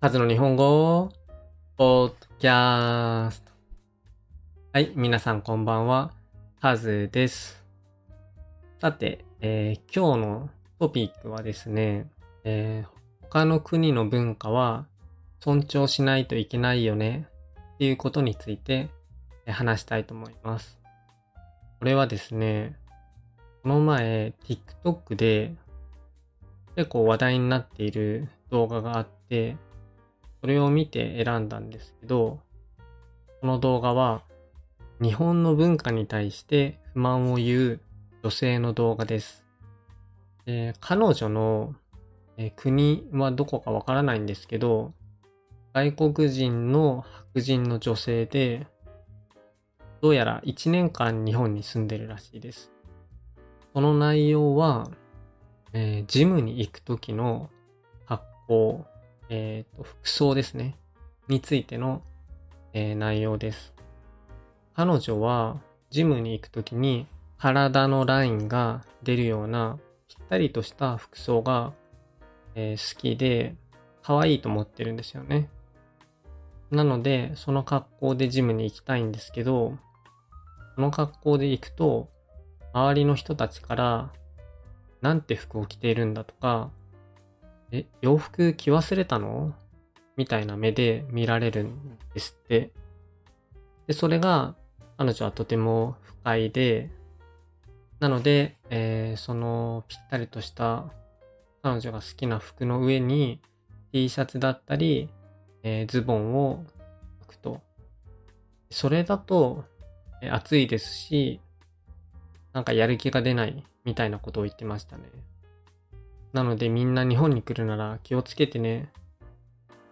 カズの日本語ポッドキャスト。はい、皆さんこんばんは。カズです。さて、えー今日のトピックはですね、えー他の国の文化は尊重しないといけないよねっていうことについて話したいと思います。これはですね、この前 TikTok で結構話題になっている動画があって、それを見て選んだんですけど、この動画は日本の文化に対して不満を言う女性の動画です。で彼女のえ国はどこかわからないんですけど、外国人の白人の女性で、どうやら1年間日本に住んでるらしいです。その内容は、えージムに行く時の格好、えーと、服装ですね。についての、えー内容です。彼女は、ジムに行く時に体のラインが出るようなぴったりとした服装が、えー好きで、可愛いと思ってるんですよね。なので、その格好でジムに行きたいんですけど、その格好で行くと、周りの人たちから、なんて服を着ているんだとか、え、洋服着忘れたの？みたいな目で見られるんですって。で、それが彼女はとても不快で、なので、えーそのぴったりとした彼女が好きな服の上に T シャツだったり、えーズボンを履くと。それだと、えー暑いですし、なんかやる気が出ないみたいなことを言ってましたね。なのでみんな日本に来るなら気をつけてね、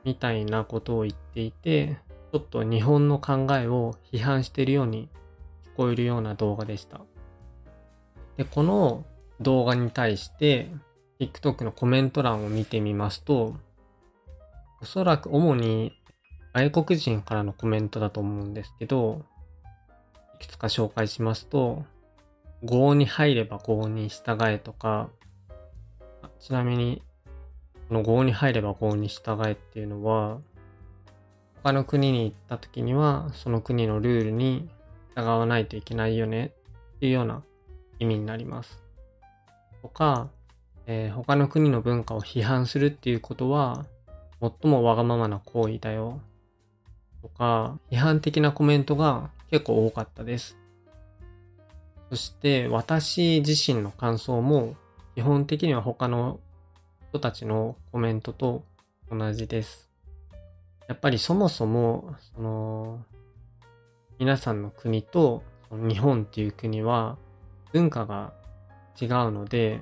みたいなことを言っていて、ちょっと日本の考えを批判しているように聞こえるような動画でした。で、この動画に対して、TikTok のコメント欄を見てみますと、おそらく主に外国人からのコメントだと思うんですけど、いくつか紹介しますと、合に入れば合に従えとか、ちなみに、この合に入れば合に従えっていうのは、他の国に行った時には、その国のルールに従わないといけないよねっていうような意味になります。とか、えー他の国の文化を批判するっていうことは、最もわがままな行為だよ。とか、批判的なコメントが結構多かったです。そして、私自身の感想も、基本的には他の人たちのコメントと同じです。やっぱりそもそも、その、皆さんの国と日本っていう国は文化が違うので、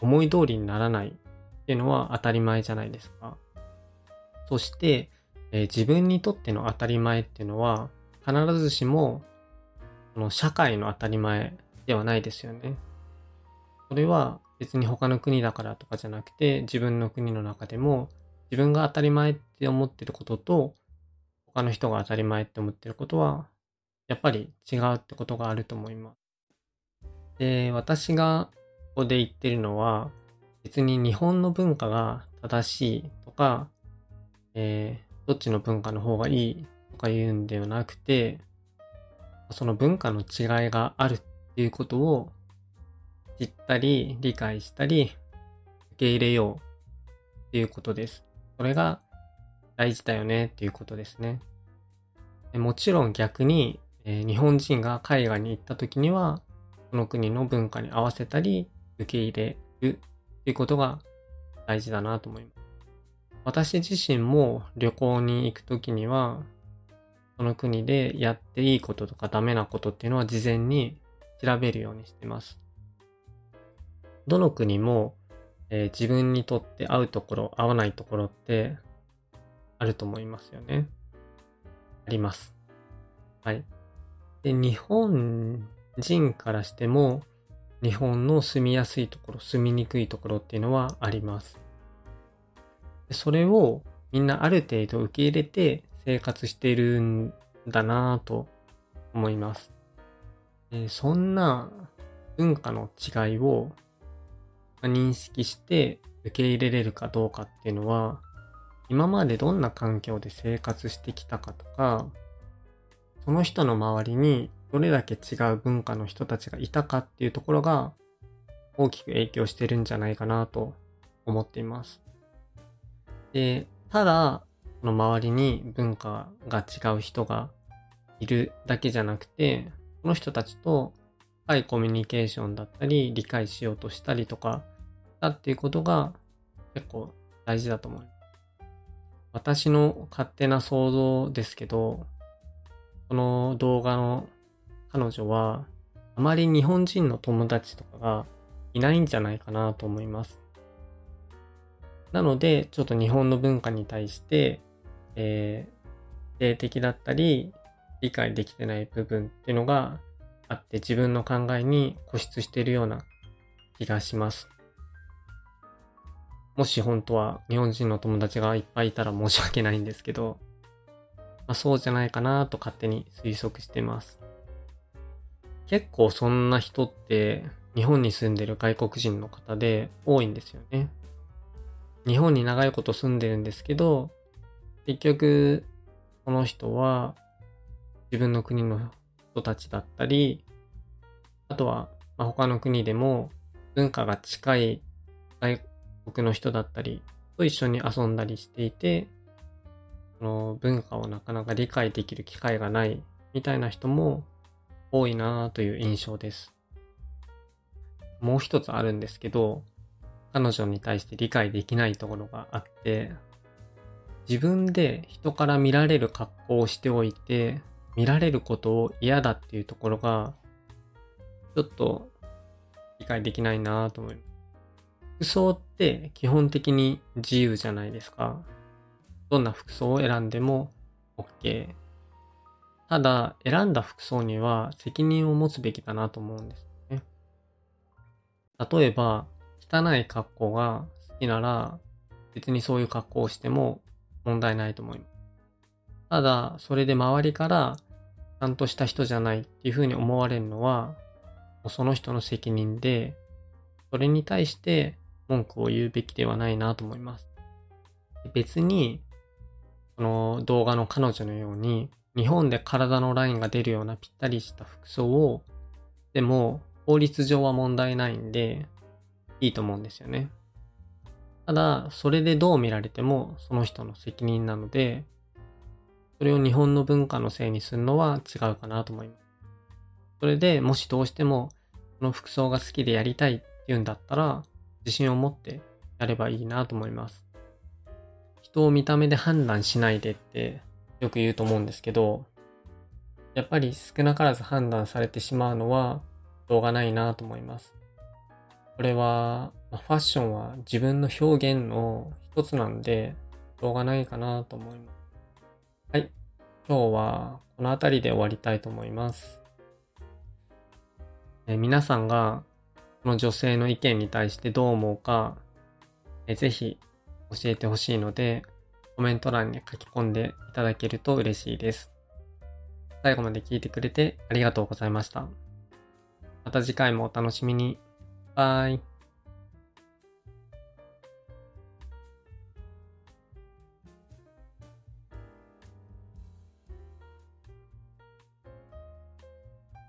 思い通りにならないっていうのは当たり前じゃないですか。そして、えー自分にとっての当たり前っていうのは必ずしもこの社会の当たり前ではないですよね。それは別に他の国だからとかじゃなくて自分の国の中でも自分が当たり前って思ってることと他の人が当たり前って思ってることはやっぱり違うってことがあると思います。で、私がここで言ってるのは別に日本の文化が正しいとか、えーどっちの文化の方がいいとか言うんではなくて、その文化の違いがあるっていうことを知ったり理解したり受け入れようっていうことです。それが大事だよねっていうことですね。もちろん逆に、えー日本人が海外に行った時には、その国の文化に合わせたり受け入れるっていうことが大事だなと思います。私自身も旅行に行くときには、その国でやっていいこととかダメなことっていうのは事前に調べるようにしてます。どの国も、えー自分にとって合うところ、合わないところってあると思いますよね。あります。はい。で、日本人からしても、日本の住みやすいところ、住みにくいところっていうのはあります。それをみんなある程度受け入れて生活しているんだなぁと思います。そんな文化の違いを認識して受け入れれるかどうかっていうのは今までどんな環境で生活してきたかとか、その人の周りにどれだけ違う文化の人たちがいたかっていうところが大きく影響してるんじゃないかなと思っています。で、ただ、その周りに文化が違う人がいるだけじゃなくて、この人たちと深いコミュニケーションだったり、理解しようとしたりとか、だっていうことが結構大事だと思う。私の勝手な想像ですけど、この動画の彼女は、あまり日本人の友達とかがいないんじゃないかなと思います。なので、ちょっと日本の文化に対して、えー、霊的だったり、理解できてない部分っていうのがあって自分の考えに固執しているような気がします。もし本当は日本人の友達がいっぱいいたら申し訳ないんですけど、まあ、そうじゃないかなと勝手に推測してます。結構そんな人って日本に住んでる外国人の方で多いんですよね。日本に長いこと住んでるんですけど、結局、この人は自分の国の人たちだったり、あとは、ま、他の国でも文化が近い外国の人だったりと一緒に遊んだりしていて、その文化をなかなか理解できる機会がないみたいな人も多いなという印象です。もう一つあるんですけど、彼女に対して理解できないところがあって、自分で人から見られる格好をしておいて、見られることを嫌だっていうところが、ちょっと理解できないなと思います。服装って基本的に自由じゃないですか。どんな服装を選んでも OK。ただ、選んだ服装には責任を持つべきだなと思うんですよね。例えば、汚い格好が好きなら、別にそういう格好をしても問題ないと思います。ただ、それで周りから、ちゃんとした人じゃないっていうふうに思われるのは、その人の責任で、それに対して文句を言うべきではないなと思います。別に、この動画の彼女のように、日本で体のラインが出るようなぴったりした服装を、でも、法律上は問題ないんで、いいと思うんですよね。ただ、それでどう見られてもその人の責任なので、それを日本の文化のせいにするのは違うかなと思います。それでもしどうしてもこの服装が好きでやりたいっていうんだったら、自信を持ってやればいいなと思います。人を見た目で判断しないでってよく言うと思うんですけど、やっぱり少なからず判断されてしまうのはしょうがないなと思います。これは、まファッションは自分の表現の一つなんで、しょうがないかなと思います。今日はこの辺りで終わりたいと思います。え皆さんがこの女性の意見に対してどう思うか、えぜひ教えてほしいので、コメント欄に書き込んでいただけると嬉しいです。最後まで聞いてくれてありがとうございました。また次回もお楽しみに。Bye.